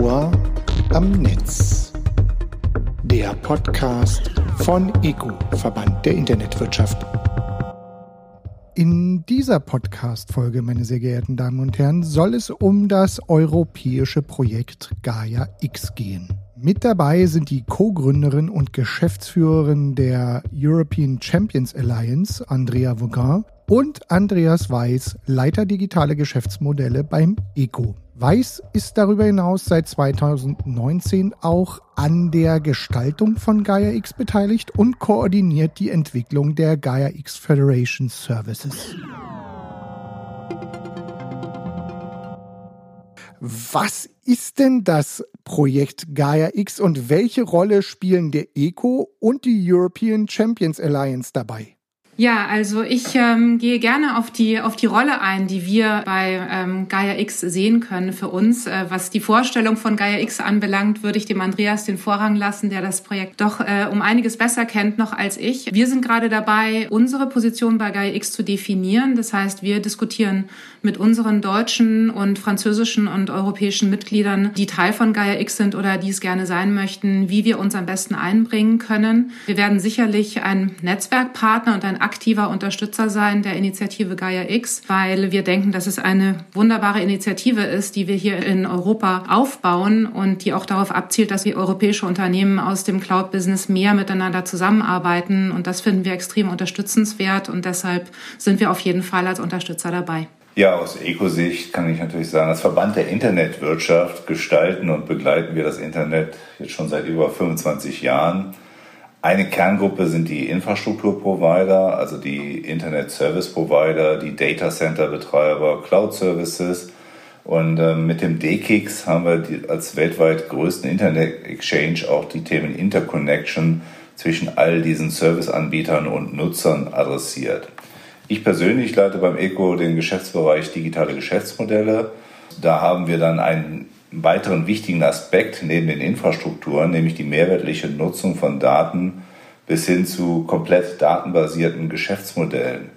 Ohr am Netz. Der Podcast von ECO, Verband der Internetwirtschaft. In dieser Podcast-Folge, meine sehr geehrten Damen und Herren, soll es um das europäische Projekt Gaia X gehen. Mit dabei sind die Co-Gründerin und Geschäftsführerin der European Champions Alliance, Andrea Vaughan, und Andreas Weiß, Leiter digitale Geschäftsmodelle beim ECO. Weiß ist darüber hinaus seit 2019 auch an der Gestaltung von Gaia X beteiligt und koordiniert die Entwicklung der Gaia X Federation Services. Was ist denn das Projekt Gaia X und welche Rolle spielen der ECO und die European Champions Alliance dabei? Ja, also ich ähm, gehe gerne auf die auf die Rolle ein, die wir bei ähm, Gaia X sehen können für uns. Äh, was die Vorstellung von Gaia X anbelangt, würde ich dem Andreas den Vorrang lassen, der das Projekt doch äh, um einiges besser kennt noch als ich. Wir sind gerade dabei, unsere Position bei Gaia X zu definieren. Das heißt, wir diskutieren mit unseren deutschen und französischen und europäischen Mitgliedern, die Teil von Gaia X sind oder die es gerne sein möchten, wie wir uns am besten einbringen können. Wir werden sicherlich ein Netzwerkpartner und ein aktiver Unterstützer sein der Initiative Gaia X, weil wir denken, dass es eine wunderbare Initiative ist, die wir hier in Europa aufbauen und die auch darauf abzielt, dass wir europäische Unternehmen aus dem Cloud-Business mehr miteinander zusammenarbeiten. Und das finden wir extrem unterstützenswert und deshalb sind wir auf jeden Fall als Unterstützer dabei. Ja, aus Ökosicht kann ich natürlich sagen, als Verband der Internetwirtschaft gestalten und begleiten wir das Internet jetzt schon seit über 25 Jahren. Eine Kerngruppe sind die Infrastrukturprovider, also die Internet Service Provider, die Data Center Betreiber, Cloud Services. Und äh, mit dem DKIX haben wir die, als weltweit größten Internet Exchange auch die Themen Interconnection zwischen all diesen Serviceanbietern und Nutzern adressiert. Ich persönlich leite beim ECO den Geschäftsbereich digitale Geschäftsmodelle. Da haben wir dann einen weiteren wichtigen Aspekt neben den Infrastrukturen, nämlich die mehrwertliche Nutzung von Daten bis hin zu komplett datenbasierten Geschäftsmodellen.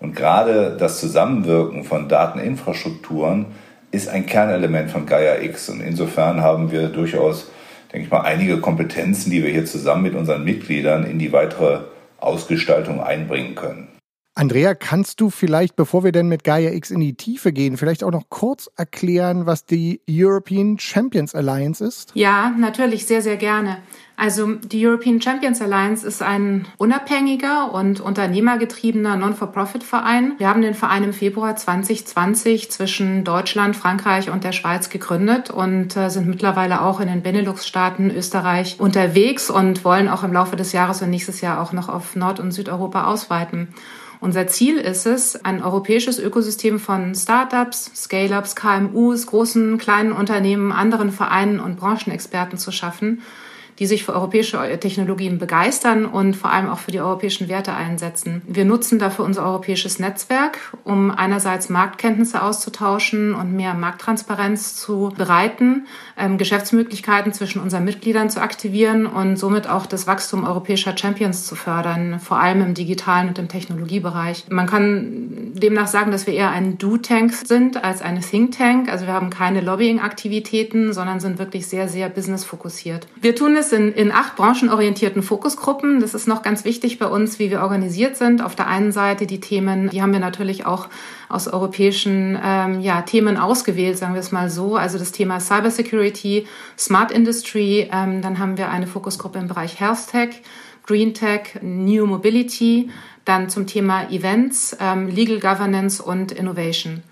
Und gerade das Zusammenwirken von Dateninfrastrukturen ist ein Kernelement von Gaia X. Und insofern haben wir durchaus, denke ich mal, einige Kompetenzen, die wir hier zusammen mit unseren Mitgliedern in die weitere Ausgestaltung einbringen können. Andrea, kannst du vielleicht, bevor wir denn mit Gaia X in die Tiefe gehen, vielleicht auch noch kurz erklären, was die European Champions Alliance ist? Ja, natürlich, sehr, sehr gerne. Also die European Champions Alliance ist ein unabhängiger und unternehmergetriebener Non-for-Profit-Verein. Wir haben den Verein im Februar 2020 zwischen Deutschland, Frankreich und der Schweiz gegründet und äh, sind mittlerweile auch in den Benelux-Staaten Österreich unterwegs und wollen auch im Laufe des Jahres und nächstes Jahr auch noch auf Nord- und Südeuropa ausweiten. Unser Ziel ist es, ein europäisches Ökosystem von Startups, Scale-ups, KMUs, großen, kleinen Unternehmen, anderen Vereinen und Branchenexperten zu schaffen, die sich für europäische Technologien begeistern und vor allem auch für die europäischen Werte einsetzen. Wir nutzen dafür unser europäisches Netzwerk, um einerseits Marktkenntnisse auszutauschen und mehr Markttransparenz zu bereiten, ähm, Geschäftsmöglichkeiten zwischen unseren Mitgliedern zu aktivieren und somit auch das Wachstum europäischer Champions zu fördern, vor allem im digitalen und im Technologiebereich. Man kann demnach sagen, dass wir eher ein Do-Tank sind als eine Think-Tank. Also wir haben keine Lobbying-Aktivitäten, sondern sind wirklich sehr, sehr business-fokussiert. Wir tun es es in, in acht branchenorientierten Fokusgruppen. Das ist noch ganz wichtig bei uns, wie wir organisiert sind. Auf der einen Seite die Themen, die haben wir natürlich auch aus europäischen ähm, ja, Themen ausgewählt, sagen wir es mal so. Also das Thema Cybersecurity, Smart Industry. Ähm, dann haben wir eine Fokusgruppe im Bereich Health Tech, Green Tech, New Mobility. Dann zum Thema Events, ähm, Legal Governance und Innovation.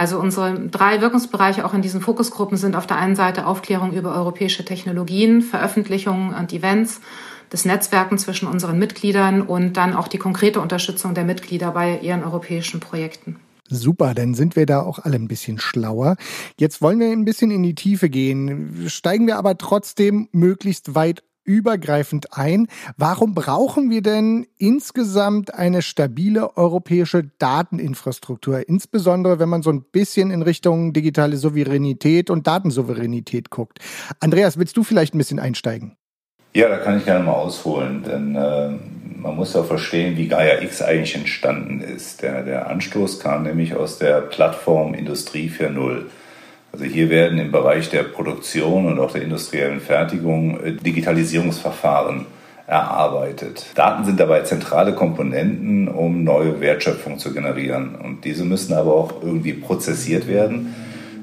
Also unsere drei Wirkungsbereiche auch in diesen Fokusgruppen sind auf der einen Seite Aufklärung über europäische Technologien, Veröffentlichungen und Events, das Netzwerken zwischen unseren Mitgliedern und dann auch die konkrete Unterstützung der Mitglieder bei ihren europäischen Projekten. Super, dann sind wir da auch alle ein bisschen schlauer. Jetzt wollen wir ein bisschen in die Tiefe gehen. Steigen wir aber trotzdem möglichst weit übergreifend ein. Warum brauchen wir denn insgesamt eine stabile europäische Dateninfrastruktur? Insbesondere, wenn man so ein bisschen in Richtung digitale Souveränität und Datensouveränität guckt. Andreas, willst du vielleicht ein bisschen einsteigen? Ja, da kann ich gerne mal ausholen, denn äh, man muss ja verstehen, wie Gaia X eigentlich entstanden ist. Der, der Anstoß kam nämlich aus der Plattform Industrie 4.0. Also hier werden im Bereich der Produktion und auch der industriellen Fertigung äh, Digitalisierungsverfahren erarbeitet. Daten sind dabei zentrale Komponenten, um neue Wertschöpfung zu generieren. Und diese müssen aber auch irgendwie prozessiert werden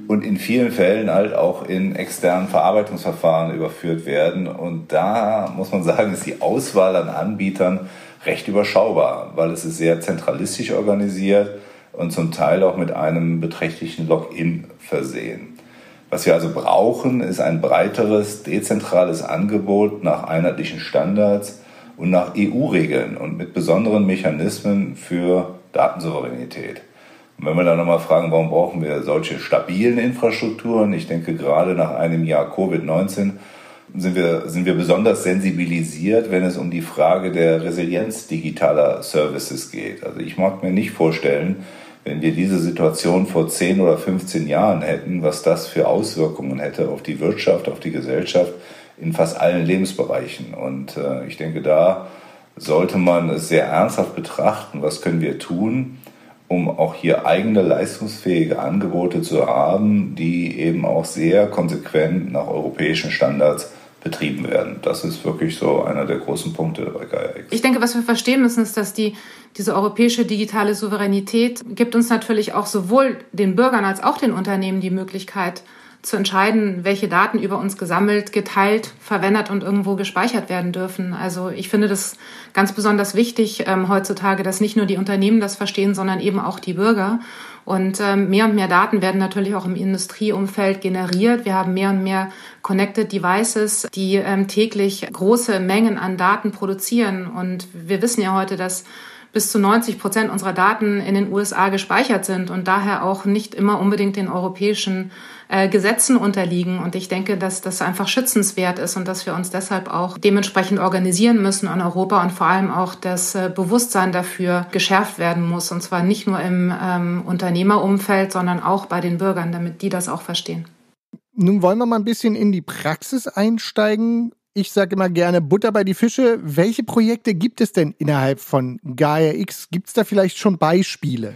und in vielen Fällen halt auch in externen Verarbeitungsverfahren überführt werden. Und da muss man sagen, ist die Auswahl an Anbietern recht überschaubar, weil es ist sehr zentralistisch organisiert und zum Teil auch mit einem beträchtlichen Login versehen. Was wir also brauchen, ist ein breiteres, dezentrales Angebot nach einheitlichen Standards und nach EU-Regeln und mit besonderen Mechanismen für Datensouveränität. Und wenn wir dann nochmal fragen, warum brauchen wir solche stabilen Infrastrukturen? Ich denke, gerade nach einem Jahr Covid-19 sind wir, sind wir besonders sensibilisiert, wenn es um die Frage der Resilienz digitaler Services geht. Also ich mag mir nicht vorstellen, wenn wir diese Situation vor 10 oder 15 Jahren hätten, was das für Auswirkungen hätte auf die Wirtschaft, auf die Gesellschaft in fast allen Lebensbereichen. Und äh, ich denke, da sollte man es sehr ernsthaft betrachten, was können wir tun, um auch hier eigene leistungsfähige Angebote zu haben, die eben auch sehr konsequent nach europäischen Standards betrieben werden. Das ist wirklich so einer der großen Punkte bei GaiaX. Ich denke, was wir verstehen müssen, ist, dass die, diese europäische digitale Souveränität gibt uns natürlich auch sowohl den Bürgern als auch den Unternehmen die Möglichkeit, zu entscheiden, welche Daten über uns gesammelt, geteilt, verwendet und irgendwo gespeichert werden dürfen. Also ich finde das ganz besonders wichtig ähm, heutzutage, dass nicht nur die Unternehmen das verstehen, sondern eben auch die Bürger. Und ähm, mehr und mehr Daten werden natürlich auch im Industrieumfeld generiert. Wir haben mehr und mehr Connected Devices, die ähm, täglich große Mengen an Daten produzieren. Und wir wissen ja heute, dass bis zu 90 Prozent unserer Daten in den USA gespeichert sind und daher auch nicht immer unbedingt den europäischen äh, Gesetzen unterliegen. Und ich denke, dass das einfach schützenswert ist und dass wir uns deshalb auch dementsprechend organisieren müssen in Europa und vor allem auch das äh, Bewusstsein dafür geschärft werden muss. Und zwar nicht nur im ähm, Unternehmerumfeld, sondern auch bei den Bürgern, damit die das auch verstehen. Nun wollen wir mal ein bisschen in die Praxis einsteigen. Ich sage immer gerne Butter bei die Fische. Welche Projekte gibt es denn innerhalb von Gaia X? Gibt es da vielleicht schon Beispiele?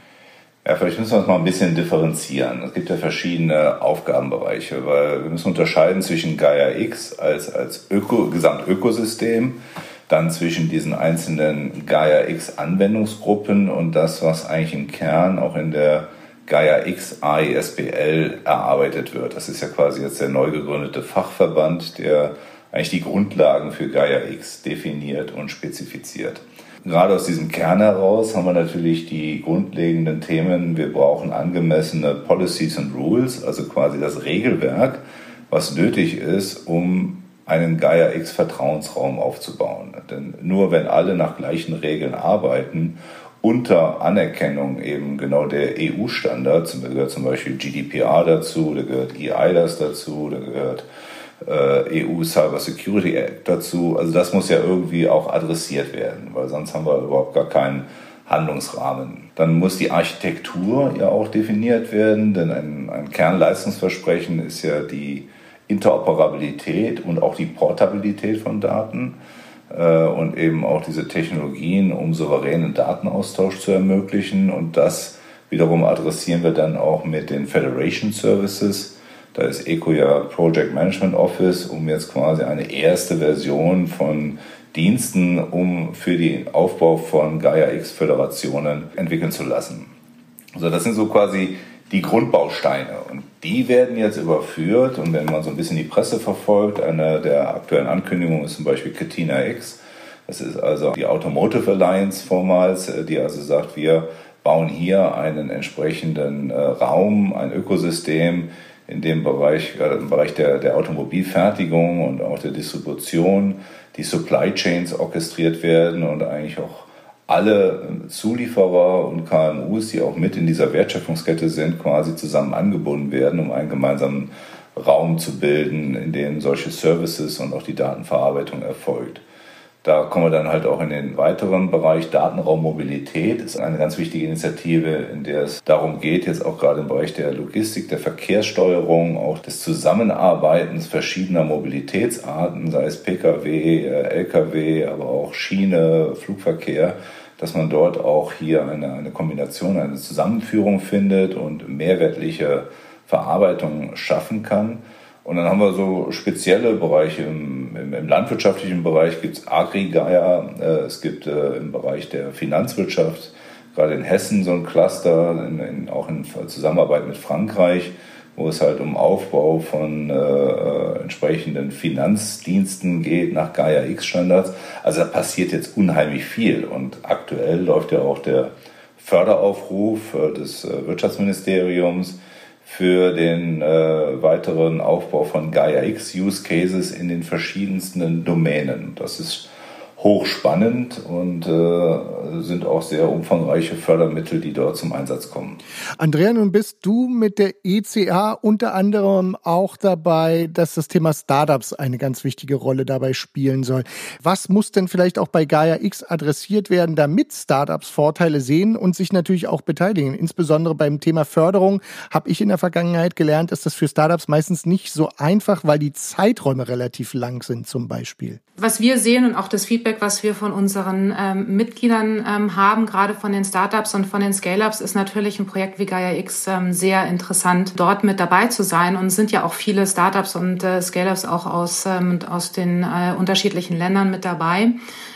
Ja, vielleicht müssen wir uns mal ein bisschen differenzieren. Es gibt ja verschiedene Aufgabenbereiche, weil wir müssen unterscheiden zwischen Gaia X als, als Öko, Gesamtökosystem, dann zwischen diesen einzelnen Gaia X Anwendungsgruppen und das, was eigentlich im Kern auch in der Gaia X AISBL erarbeitet wird. Das ist ja quasi jetzt der neu gegründete Fachverband, der eigentlich die Grundlagen für Gaia X definiert und spezifiziert. Gerade aus diesem Kern heraus haben wir natürlich die grundlegenden Themen. Wir brauchen angemessene Policies and Rules, also quasi das Regelwerk, was nötig ist, um einen Gaia X Vertrauensraum aufzubauen. Denn nur wenn alle nach gleichen Regeln arbeiten, unter Anerkennung eben genau der EU-Standards, da gehört zum Beispiel GDPR dazu, da gehört EIDAS dazu, da gehört äh, EU Cyber Security Act dazu. Also das muss ja irgendwie auch adressiert werden, weil sonst haben wir überhaupt gar keinen Handlungsrahmen. Dann muss die Architektur ja auch definiert werden, denn ein, ein Kernleistungsversprechen ist ja die Interoperabilität und auch die Portabilität von Daten äh, und eben auch diese Technologien, um souveränen Datenaustausch zu ermöglichen. Und das wiederum adressieren wir dann auch mit den Federation Services da ist ECO ja Project Management Office, um jetzt quasi eine erste Version von Diensten, um für den Aufbau von Gaia X Föderationen entwickeln zu lassen. Also das sind so quasi die Grundbausteine und die werden jetzt überführt und wenn man so ein bisschen die Presse verfolgt, eine der aktuellen Ankündigungen ist zum Beispiel Katina X. Das ist also die Automotive Alliance vormals, die also sagt, wir bauen hier einen entsprechenden äh, Raum, ein Ökosystem, in dem Bereich, gerade im Bereich der, der Automobilfertigung und auch der Distribution, die Supply Chains orchestriert werden und eigentlich auch alle Zulieferer und KMUs, die auch mit in dieser Wertschöpfungskette sind, quasi zusammen angebunden werden, um einen gemeinsamen Raum zu bilden, in dem solche Services und auch die Datenverarbeitung erfolgt. Da kommen wir dann halt auch in den weiteren Bereich Datenraummobilität. Das ist eine ganz wichtige Initiative, in der es darum geht, jetzt auch gerade im Bereich der Logistik, der Verkehrssteuerung, auch des Zusammenarbeitens verschiedener Mobilitätsarten, sei es Pkw, äh, Lkw, aber auch Schiene, Flugverkehr, dass man dort auch hier eine, eine Kombination, eine Zusammenführung findet und mehrwertliche Verarbeitung schaffen kann. Und dann haben wir so spezielle Bereiche. Im, im, im landwirtschaftlichen Bereich gibt es Agri-Gaia, äh, es gibt äh, im Bereich der Finanzwirtschaft, gerade in Hessen so ein Cluster, in, in, auch in Zusammenarbeit mit Frankreich, wo es halt um Aufbau von äh, äh entsprechenden Finanzdiensten geht nach Gaia X-Standards. Also da passiert jetzt unheimlich viel. Und aktuell läuft ja auch der Förderaufruf äh, des äh, Wirtschaftsministeriums für den äh, weiteren Aufbau von Gaia X Use Cases in den verschiedensten Domänen. Das ist hochspannend und äh, sind auch sehr umfangreiche Fördermittel, die dort zum Einsatz kommen. Andrea, nun bist du mit der ECA unter anderem auch dabei, dass das Thema Startups eine ganz wichtige Rolle dabei spielen soll. Was muss denn vielleicht auch bei Gaia X adressiert werden, damit Startups Vorteile sehen und sich natürlich auch beteiligen? Insbesondere beim Thema Förderung habe ich in der Vergangenheit gelernt, ist das für Startups meistens nicht so einfach, weil die Zeiträume relativ lang sind zum Beispiel. Was wir sehen und auch das Feedback Feedback, was wir von unseren ähm, Mitgliedern ähm, haben, gerade von den Startups und von den Scale-Ups, ist natürlich ein Projekt wie Gaia X ähm, sehr interessant, dort mit dabei zu sein. Und sind ja auch viele Startups und äh, Scale-Ups auch aus, ähm, aus den äh, unterschiedlichen Ländern mit dabei.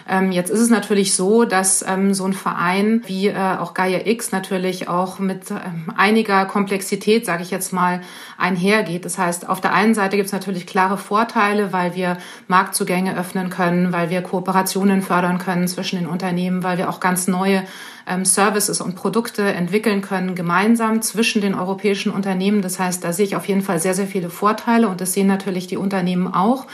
Ähm, jetzt ist es natürlich so, dass ähm, so ein Verein wie äh, auch Gaia X natürlich auch mit ähm, einiger Komplexität, sage ich jetzt mal, einhergeht. Das heißt, auf der einen Seite gibt es natürlich klare Vorteile, weil wir Marktzugänge öffnen können, weil wir Kooperationen fördern können zwischen den Unternehmen, weil wir auch ganz neue ähm, Services und Produkte entwickeln können, gemeinsam zwischen den europäischen Unternehmen. Das heißt, da sehe ich auf jeden Fall sehr, sehr viele Vorteile und das sehen natürlich die Unternehmen auch.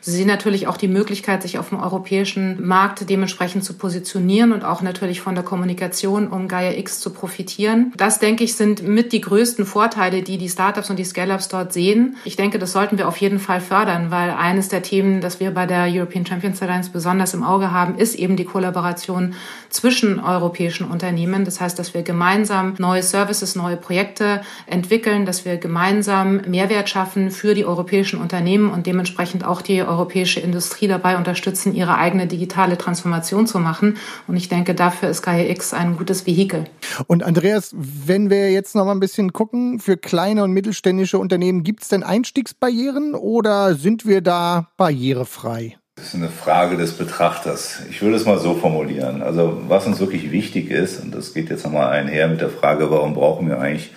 Sie sehen natürlich auch die Möglichkeit, sich auf dem europäischen Markt dementsprechend zu positionieren und auch natürlich von der Kommunikation um Gaia X zu profitieren. Das, denke ich, sind mit die größten Vorteile, die die Startups und die Scale-Ups dort sehen. Ich denke, das sollten wir auf jeden Fall fördern, weil eines der Themen, das wir bei der European Champions Alliance besonders im Auge haben, ist eben die Kollaboration zwischen europäischen Unternehmen. Das heißt, dass wir gemeinsam neue Services, neue Projekte entwickeln, dass wir gemeinsam Mehrwert schaffen für die europäischen Unternehmen und dementsprechend auch die europäische Industrie dabei unterstützen, ihre eigene digitale Transformation zu machen. Und ich denke, dafür ist Gaia X ein gutes Vehikel. Und Andreas, wenn wir jetzt noch mal ein bisschen gucken, für kleine und mittelständische Unternehmen, gibt es denn Einstiegsbarrieren oder sind wir da barrierefrei? Das ist eine Frage des Betrachters. Ich würde es mal so formulieren. Also was uns wirklich wichtig ist, und das geht jetzt nochmal einher mit der Frage, warum brauchen wir eigentlich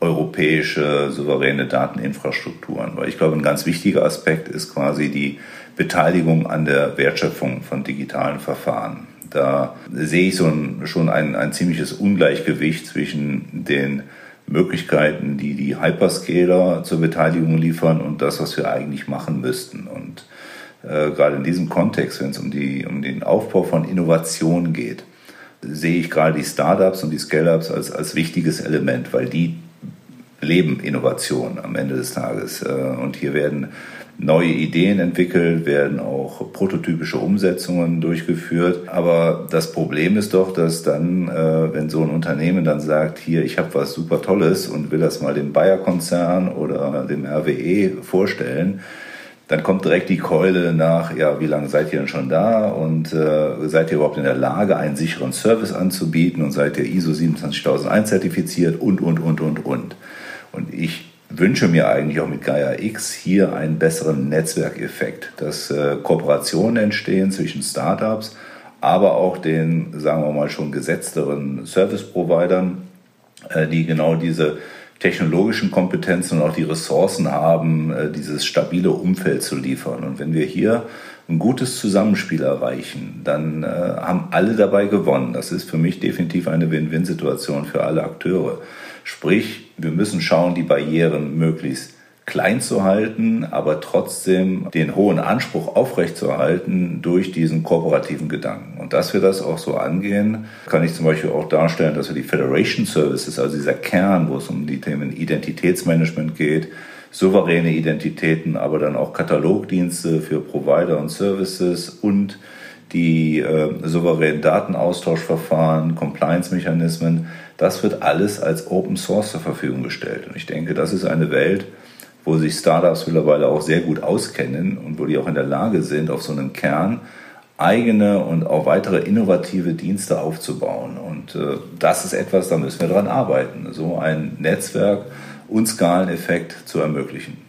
europäische souveräne Dateninfrastrukturen. Weil ich glaube, ein ganz wichtiger Aspekt ist quasi die Beteiligung an der Wertschöpfung von digitalen Verfahren. Da sehe ich so ein, schon ein, ein ziemliches Ungleichgewicht zwischen den Möglichkeiten, die die Hyperscaler zur Beteiligung liefern und das, was wir eigentlich machen müssten. Und äh, gerade in diesem Kontext, wenn es um, die, um den Aufbau von Innovation geht, sehe ich gerade die Startups und die Scale-ups als, als wichtiges Element, weil die leben Innovation am Ende des Tages. Äh, und hier werden neue Ideen entwickelt, werden auch prototypische Umsetzungen durchgeführt. Aber das Problem ist doch, dass dann, äh, wenn so ein Unternehmen dann sagt, hier, ich habe was super Tolles und will das mal dem Bayer-Konzern oder dem RWE vorstellen, dann kommt direkt die Keule nach, ja, wie lange seid ihr denn schon da und äh, seid ihr überhaupt in der Lage, einen sicheren Service anzubieten und seid ihr ISO 27001 zertifiziert und, und, und, und, und. Ich wünsche mir eigentlich auch mit Gaia X hier einen besseren Netzwerkeffekt, dass äh, Kooperationen entstehen zwischen Startups, aber auch den, sagen wir mal, schon gesetzteren Service-Providern, äh, die genau diese technologischen Kompetenzen und auch die Ressourcen haben, äh, dieses stabile Umfeld zu liefern. Und wenn wir hier ein gutes Zusammenspiel erreichen, dann haben alle dabei gewonnen. Das ist für mich definitiv eine Win-Win-Situation für alle Akteure. Sprich, wir müssen schauen, die Barrieren möglichst klein zu halten, aber trotzdem den hohen Anspruch aufrechtzuerhalten durch diesen kooperativen Gedanken. Und dass wir das auch so angehen, kann ich zum Beispiel auch darstellen, dass wir die Federation Services, also dieser Kern, wo es um die Themen Identitätsmanagement geht, souveräne Identitäten, aber dann auch Katalogdienste für Provider und Services und die äh, souveränen Datenaustauschverfahren, Compliance-Mechanismen, das wird alles als Open Source zur Verfügung gestellt. Und ich denke, das ist eine Welt, wo sich Startups mittlerweile auch sehr gut auskennen und wo die auch in der Lage sind, auf so einem Kern eigene und auch weitere innovative Dienste aufzubauen. Und äh, das ist etwas, da müssen wir dran arbeiten. So ein Netzwerk und Skaleneffekt zu ermöglichen.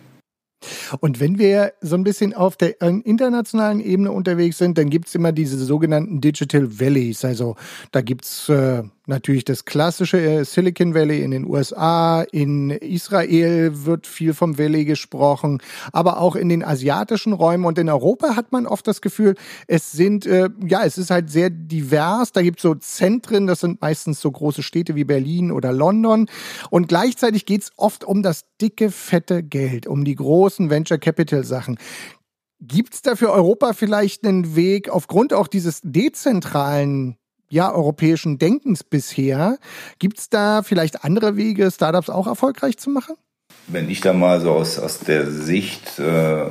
Und wenn wir so ein bisschen auf der internationalen Ebene unterwegs sind, dann gibt's immer diese sogenannten Digital Valleys. Also da gibt's äh, natürlich das klassische äh, Silicon Valley in den USA, in Israel wird viel vom Valley gesprochen, aber auch in den asiatischen Räumen und in Europa hat man oft das Gefühl, es sind, äh, ja, es ist halt sehr divers. Da gibt's so Zentren, das sind meistens so große Städte wie Berlin oder London. Und gleichzeitig geht's oft um das dicke, fette Geld, um die großen Venture Capital Sachen. Gibt's da für Europa vielleicht einen Weg, aufgrund auch dieses dezentralen ja, europäischen Denkens bisher. Gibt es da vielleicht andere Wege, Startups auch erfolgreich zu machen? Wenn ich da mal so aus, aus der Sicht äh,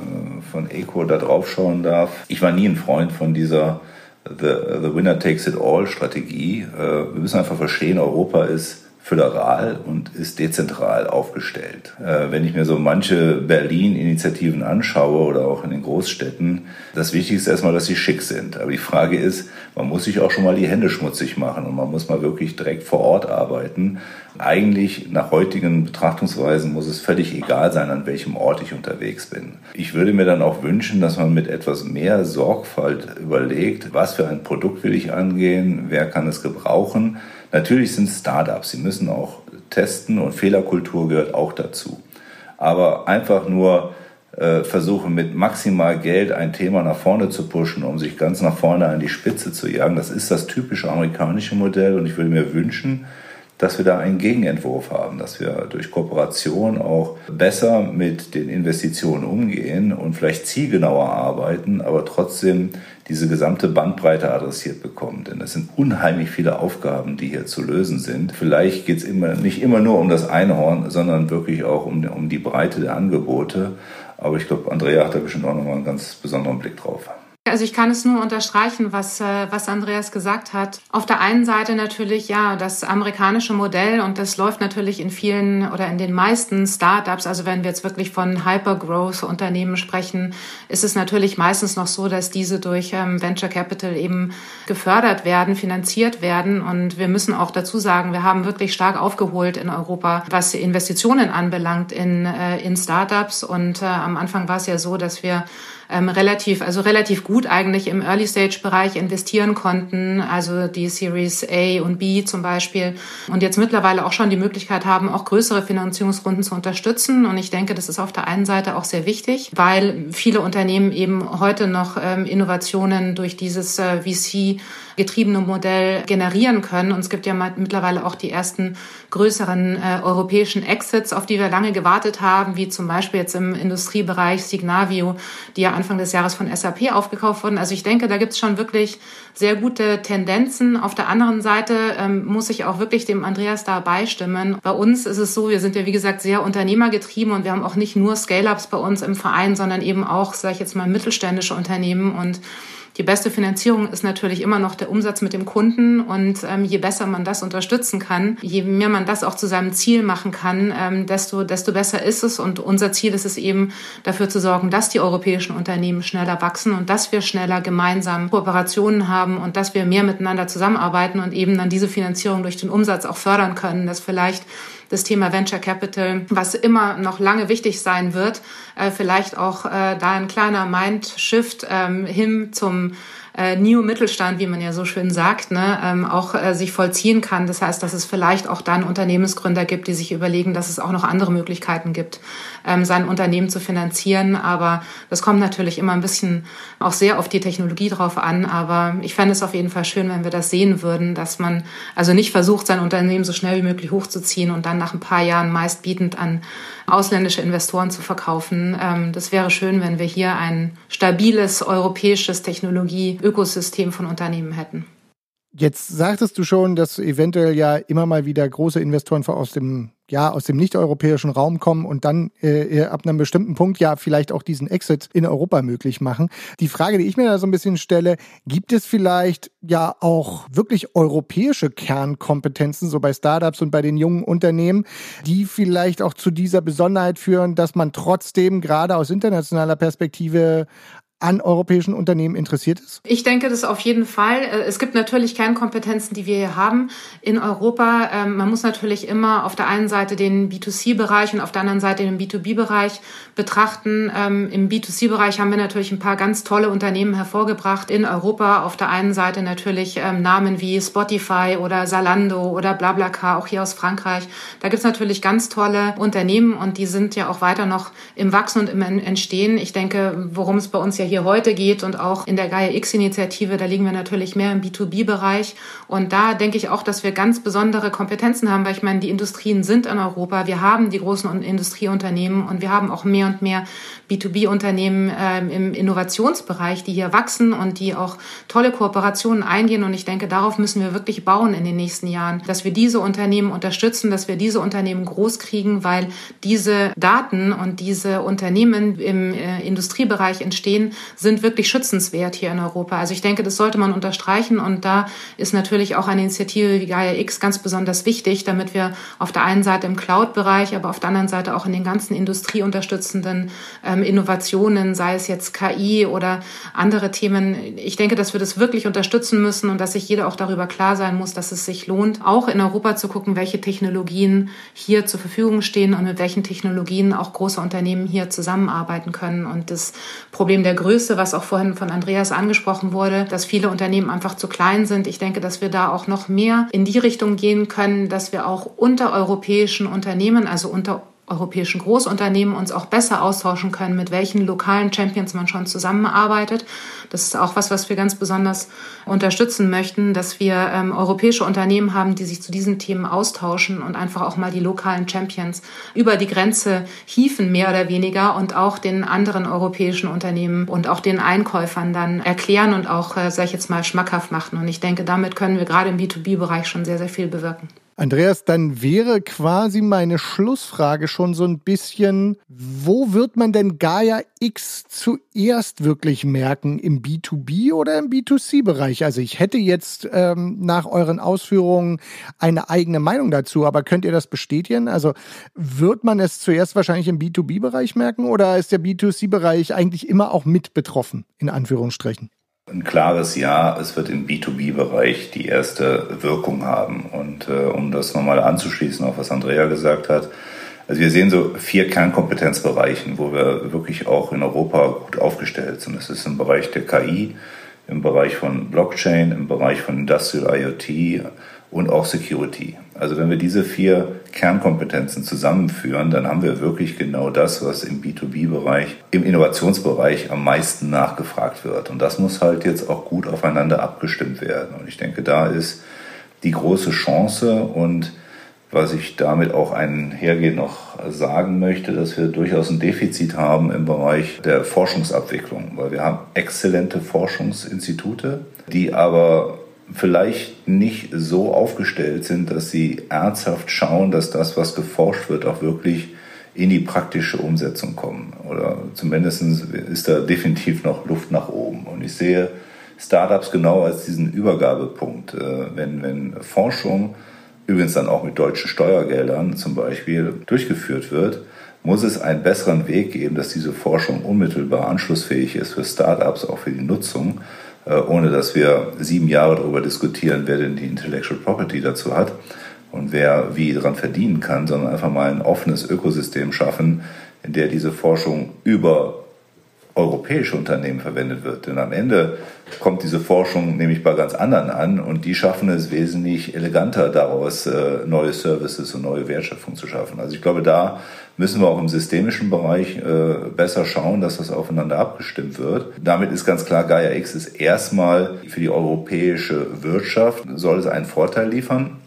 von Eco da drauf schauen darf, ich war nie ein Freund von dieser The, the Winner Takes It All Strategie. Äh, wir müssen einfach verstehen, Europa ist föderal und ist dezentral aufgestellt. Äh, wenn ich mir so manche Berlin-Initiativen anschaue oder auch in den Großstädten, das Wichtigste ist erstmal, dass sie schick sind. Aber die Frage ist, man muss sich auch schon mal die Hände schmutzig machen und man muss mal wirklich direkt vor Ort arbeiten. Eigentlich nach heutigen Betrachtungsweisen muss es völlig egal sein, an welchem Ort ich unterwegs bin. Ich würde mir dann auch wünschen, dass man mit etwas mehr Sorgfalt überlegt, was für ein Produkt will ich angehen, wer kann es gebrauchen Natürlich sind Startups, sie müssen auch testen und Fehlerkultur gehört auch dazu. Aber einfach nur äh, versuchen, mit maximal Geld ein Thema nach vorne zu pushen, um sich ganz nach vorne an die Spitze zu jagen, das ist das typische amerikanische Modell und ich würde mir wünschen, dass wir da einen Gegenentwurf haben, dass wir durch Kooperation auch besser mit den Investitionen umgehen und vielleicht zielgenauer arbeiten, aber trotzdem diese gesamte Bandbreite adressiert bekommen. Denn es sind unheimlich viele Aufgaben, die hier zu lösen sind. Vielleicht geht es immer, nicht immer nur um das Einhorn, sondern wirklich auch um, um die Breite der Angebote. Aber ich glaube, Andrea hat da bestimmt auch nochmal einen ganz besonderen Blick drauf. Also ich kann es nur unterstreichen, was, äh, was Andreas gesagt hat. Auf der einen Seite natürlich, ja, das amerikanische Modell und das läuft natürlich in vielen oder in den meisten Startups. Also wenn wir jetzt wirklich von Hypergrowth-Unternehmen sprechen, ist es natürlich meistens noch so, dass diese durch ähm, Venture Capital eben gefördert werden, finanziert werden. Und wir müssen auch dazu sagen, wir haben wirklich stark aufgeholt in Europa, was Investitionen anbelangt in, äh, in Startups. Und äh, am Anfang war es ja so, dass wir ähm, relativ, also relativ gut eigentlich im Early-Stage-Bereich investieren konnten, also die Series A und B zum Beispiel. Und jetzt mittlerweile auch schon die Möglichkeit haben, auch größere Finanzierungsrunden zu unterstützen. Und ich denke, das ist auf der einen Seite auch sehr wichtig, weil viele Unternehmen eben heute noch ähm, Innovationen durch dieses äh, VC getriebene Modell generieren können. Und es gibt ja mittlerweile auch die ersten größeren äh, europäischen Exits, auf die wir lange gewartet haben, wie zum Beispiel jetzt im Industriebereich Signavio, die ja Anfang des Jahres von SAP aufgekauft wurden. Also ich denke, da gibt es schon wirklich sehr gute Tendenzen. Auf der anderen Seite ähm, muss ich auch wirklich dem Andreas da beistimmen. Bei uns ist es so, wir sind ja wie gesagt sehr unternehmergetrieben und wir haben auch nicht nur Scale-ups bei uns im Verein, sondern eben auch, sage ich jetzt mal, mittelständische Unternehmen und die beste Finanzierung ist natürlich immer noch der Umsatz mit dem Kunden und ähm, je besser man das unterstützen kann, je mehr man das auch zu seinem Ziel machen kann, ähm, desto, desto besser ist es. Und unser Ziel ist es eben, dafür zu sorgen, dass die europäischen Unternehmen schneller wachsen und dass wir schneller gemeinsam Kooperationen haben und dass wir mehr miteinander zusammenarbeiten und eben dann diese Finanzierung durch den Umsatz auch fördern können, dass vielleicht das Thema Venture Capital, was immer noch lange wichtig sein wird, äh, vielleicht auch äh, da ein kleiner Mindshift ähm, hin zum äh, Neo-Mittelstand, wie man ja so schön sagt, ne, ähm, auch äh, sich vollziehen kann. Das heißt, dass es vielleicht auch dann Unternehmensgründer gibt, die sich überlegen, dass es auch noch andere Möglichkeiten gibt, ähm, sein Unternehmen zu finanzieren. Aber das kommt natürlich immer ein bisschen auch sehr auf die Technologie drauf an. Aber ich fände es auf jeden Fall schön, wenn wir das sehen würden, dass man also nicht versucht, sein Unternehmen so schnell wie möglich hochzuziehen und dann nach ein paar Jahren meistbietend an ausländische Investoren zu verkaufen. Ähm, das wäre schön, wenn wir hier ein stabiles europäisches Technologie-Ökosystem von Unternehmen hätten. Jetzt sagtest du schon, dass eventuell ja immer mal wieder große Investoren aus dem ja aus dem nicht-europäischen Raum kommen und dann äh, ab einem bestimmten Punkt ja vielleicht auch diesen Exit in Europa möglich machen. Die Frage, die ich mir da so ein bisschen stelle, gibt es vielleicht ja auch wirklich europäische Kernkompetenzen so bei Startups und bei den jungen Unternehmen, die vielleicht auch zu dieser Besonderheit führen, dass man trotzdem gerade aus internationaler Perspektive an europäischen Unternehmen interessiert ist? Ich denke das auf jeden Fall. Äh, es gibt natürlich Kernkompetenzen, die wir hier haben in Europa. Ähm, man muss natürlich immer auf der einen Seite den B2C-Bereich und auf der anderen Seite den B2B-Bereich betrachten. Ähm, Im B2C-Bereich haben wir natürlich ein paar ganz tolle Unternehmen hervorgebracht in Europa. Auf der einen Seite natürlich ähm, Namen wie Spotify oder Salando oder BlaBlaCar, auch hier aus Frankreich. Da gibt es natürlich ganz tolle Unternehmen und die sind ja auch weiter noch im Wachsen und im Entstehen. Ich denke, worum es bei uns ja hier heute geht und auch in der Gaia X-Initiative, da liegen wir natürlich mehr im B2B-Bereich. Und da denke ich auch, dass wir ganz besondere Kompetenzen haben, weil ich meine, die Industrien sind in Europa. Wir haben die großen Industrieunternehmen und wir haben auch mehr und mehr B2B-Unternehmen äh, im Innovationsbereich, die hier wachsen und die auch tolle Kooperationen eingehen. Und ich denke, darauf müssen wir wirklich bauen in den nächsten Jahren, dass wir diese Unternehmen unterstützen, dass wir diese Unternehmen groß kriegen, weil diese Daten und diese Unternehmen im äh, Industriebereich entstehen, sind wirklich schützenswert hier in Europa. Also ich denke, das sollte man unterstreichen und da ist natürlich auch eine Initiative wie Gaia X ganz besonders wichtig, damit wir auf der einen Seite im Cloud-Bereich, aber auf der anderen Seite auch in den ganzen industrieunterstützenden ähm, Innovationen, sei es jetzt KI oder andere Themen, ich denke, dass wir das wirklich unterstützen müssen und dass sich jeder auch darüber klar sein muss, dass es sich lohnt, auch in Europa zu gucken, welche Technologien hier zur Verfügung stehen und mit welchen Technologien auch große Unternehmen hier zusammenarbeiten können. Und das Problem der Größe, was auch vorhin von Andreas angesprochen wurde, dass viele Unternehmen einfach zu klein sind. Ich denke, dass wir da auch noch mehr in die Richtung gehen können, dass wir auch unter europäischen Unternehmen, also unter europäischen Großunternehmen uns auch besser austauschen können, mit welchen lokalen Champions man schon zusammenarbeitet. Das ist auch was, was wir ganz besonders unterstützen möchten, dass wir ähm, europäische Unternehmen haben, die sich zu diesen Themen austauschen und einfach auch mal die lokalen Champions über die Grenze hieven, mehr oder weniger, und auch den anderen europäischen Unternehmen und auch den Einkäufern dann erklären und auch, äh, sag ich jetzt mal, schmackhaft machen. Und ich denke, damit können wir gerade im B2B-Bereich schon sehr, sehr viel bewirken. Andreas, dann wäre quasi meine Schlussfrage schon so ein bisschen, wo wird man denn Gaia X zuerst wirklich merken? Im B2B oder im B2C-Bereich? Also ich hätte jetzt ähm, nach euren Ausführungen eine eigene Meinung dazu, aber könnt ihr das bestätigen? Also wird man es zuerst wahrscheinlich im B2B-Bereich merken oder ist der B2C-Bereich eigentlich immer auch mit betroffen, in Anführungsstrichen? Ein klares Ja, es wird im B2B-Bereich die erste Wirkung haben. Und äh, um das nochmal anzuschließen, auf was Andrea gesagt hat, also wir sehen so vier Kernkompetenzbereichen, wo wir wirklich auch in Europa gut aufgestellt sind. Das ist im Bereich der KI, im Bereich von Blockchain, im Bereich von Industrial IoT und auch Security. Also wenn wir diese vier Kernkompetenzen zusammenführen, dann haben wir wirklich genau das, was im B2B-Bereich, im Innovationsbereich am meisten nachgefragt wird. Und das muss halt jetzt auch gut aufeinander abgestimmt werden. Und ich denke, da ist die große Chance und was ich damit auch einhergehend noch sagen möchte, dass wir durchaus ein Defizit haben im Bereich der Forschungsabwicklung, weil wir haben exzellente Forschungsinstitute, die aber vielleicht nicht so aufgestellt sind, dass sie ernsthaft schauen, dass das, was geforscht wird, auch wirklich in die praktische Umsetzung kommen. Oder zumindest ist da definitiv noch Luft nach oben. Und ich sehe Startups genau als diesen Übergabepunkt. Äh, wenn, wenn Forschung, übrigens dann auch mit deutschen Steuergeldern zum Beispiel, durchgeführt wird, muss es einen besseren Weg geben, dass diese Forschung unmittelbar anschlussfähig ist für Startups, auch für die Nutzung ohne dass wir sieben Jahre darüber diskutieren, wer denn die Intellectual Property dazu hat und wer wie daran verdienen kann, sondern einfach mal ein offenes Ökosystem schaffen, in der diese Forschung über europäische Unternehmen verwendet wird. Denn am Ende kommt diese Forschung nämlich bei ganz anderen an und die schaffen es wesentlich eleganter daraus, äh, neue Services und neue Wertschöpfung zu schaffen. Also ich glaube, da müssen wir auch im systemischen Bereich äh, besser schauen, dass das aufeinander abgestimmt wird. Damit ist ganz klar, Gaia X ist erstmal für die europäische Wirtschaft, soll es einen Vorteil liefern.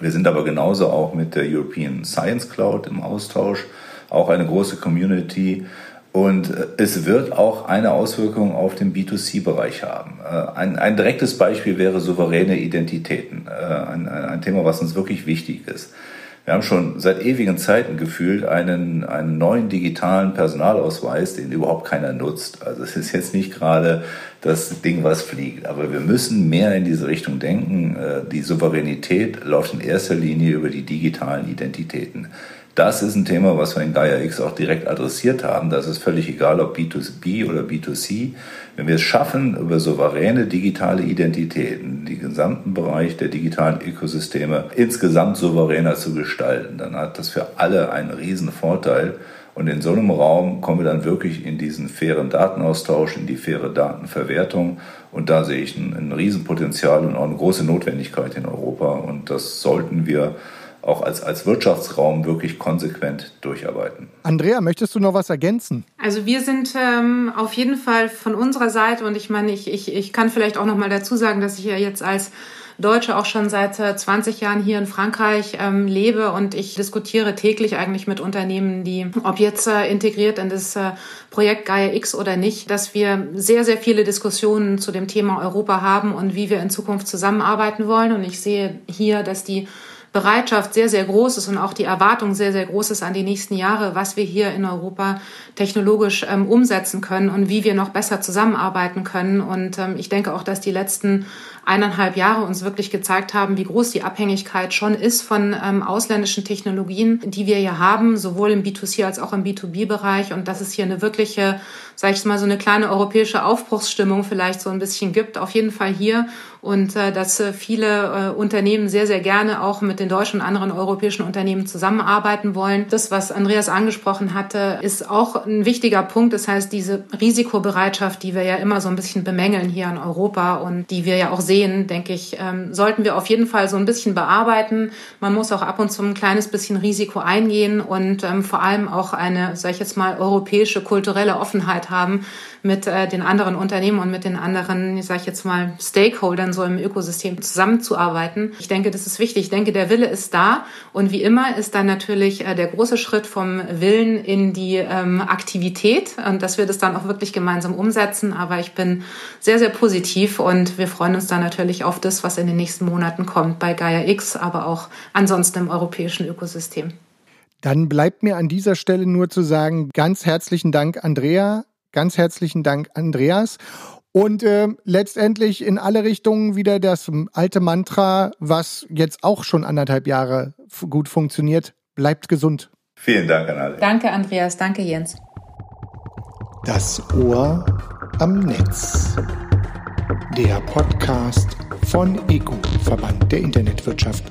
Wir sind aber genauso auch mit der European Science Cloud im Austausch, auch eine große Community, und äh, es wird auch eine Auswirkung auf den B2C-Bereich haben. Äh, ein, ein, direktes Beispiel wäre souveräne Identitäten. Äh, ein, ein, Thema, was uns wirklich wichtig ist. Wir haben schon seit ewigen Zeiten gefühlt einen, einen neuen digitalen Personalausweis, den überhaupt keiner nutzt. Also es ist jetzt nicht gerade das Ding, was fliegt. Aber wir müssen mehr in diese Richtung denken. Die Souveränität läuft in erster Linie über die digitalen Identitäten. Das ist ein Thema, was wir in Gaia X auch direkt adressiert haben. Das ist völlig egal, ob B2B oder B2C. Wenn wir es schaffen, über souveräne digitale Identitäten den gesamten Bereich der digitalen Ökosysteme insgesamt souveräner zu gestalten, dann hat das für alle einen riesen Vorteil. Und in so einem Raum kommen wir dann wirklich in diesen fairen Datenaustausch, in die faire Datenverwertung. Und da sehe ich ein, ein Riesenpotenzial und auch eine große Notwendigkeit in Europa. Und das sollten wir auch als, als Wirtschaftsraum wirklich konsequent durcharbeiten. Andrea, möchtest du noch was ergänzen? Also wir sind ähm, auf jeden Fall von unserer Seite und ich meine, ich, ich, ich kann vielleicht auch noch mal dazu sagen, dass ich ja jetzt als Deutsche auch schon seit 20 äh, Jahren hier in Frankreich ähm, lebe und ich diskutiere täglich eigentlich mit Unternehmen, die, ob jetzt äh, integriert in das äh, Projekt Gaia X oder nicht, dass wir sehr, sehr viele Diskussionen zu dem Thema Europa haben und wie wir in Zukunft zusammenarbeiten wollen. Und ich sehe hier, dass die Bereitschaft sehr, sehr groß ist und auch die Erwartung sehr, sehr groß ist an die nächsten Jahre, was wir hier in Europa technologisch ähm, umsetzen können und wie wir noch besser zusammenarbeiten können. Und ähm, ich denke auch, dass die letzten eineinhalb Jahre uns wirklich gezeigt haben, wie groß die Abhängigkeit schon ist von ähm, ausländischen Technologien, die wir hier haben, sowohl im B2C als auch im B2B-Bereich. Und dass es hier eine wirkliche, sage ich mal, so eine kleine europäische Aufbruchsstimmung vielleicht so ein bisschen gibt. Auf jeden Fall hier. Und äh, dass äh, viele äh, Unternehmen sehr, sehr gerne auch mit den deutschen und anderen europäischen Unternehmen zusammenarbeiten wollen. Das, was Andreas angesprochen hatte, ist auch ein wichtiger Punkt. Das heißt, diese Risikobereitschaft, die wir ja immer so ein bisschen bemängeln hier in Europa und die wir ja auch sehen, denke ich, ähm, sollten wir auf jeden Fall so ein bisschen bearbeiten. Man muss auch ab und zu ein kleines bisschen Risiko eingehen und ähm, vor allem auch eine, sag ich jetzt mal, europäische kulturelle Offenheit haben, mit äh, den anderen Unternehmen und mit den anderen, sage ich jetzt mal, Stakeholdern so im Ökosystem zusammenzuarbeiten. Ich denke, das ist wichtig. Ich denke, der Wille ist da und wie immer ist dann natürlich äh, der große Schritt vom Willen in die ähm, Aktivität und dass wir das dann auch wirklich gemeinsam umsetzen. Aber ich bin sehr, sehr positiv und wir freuen uns dann natürlich auf das, was in den nächsten Monaten kommt bei Gaia X, aber auch ansonsten im europäischen Ökosystem. Dann bleibt mir an dieser Stelle nur zu sagen, ganz herzlichen Dank, Andrea, Ganz herzlichen Dank, Andreas. Und äh, letztendlich in alle Richtungen wieder das alte Mantra, was jetzt auch schon anderthalb Jahre gut funktioniert. Bleibt gesund. Vielen Dank an alle. Danke, Andreas. Danke, Jens. Das Ohr am Netz. Der Podcast von ECO, Verband der Internetwirtschaft.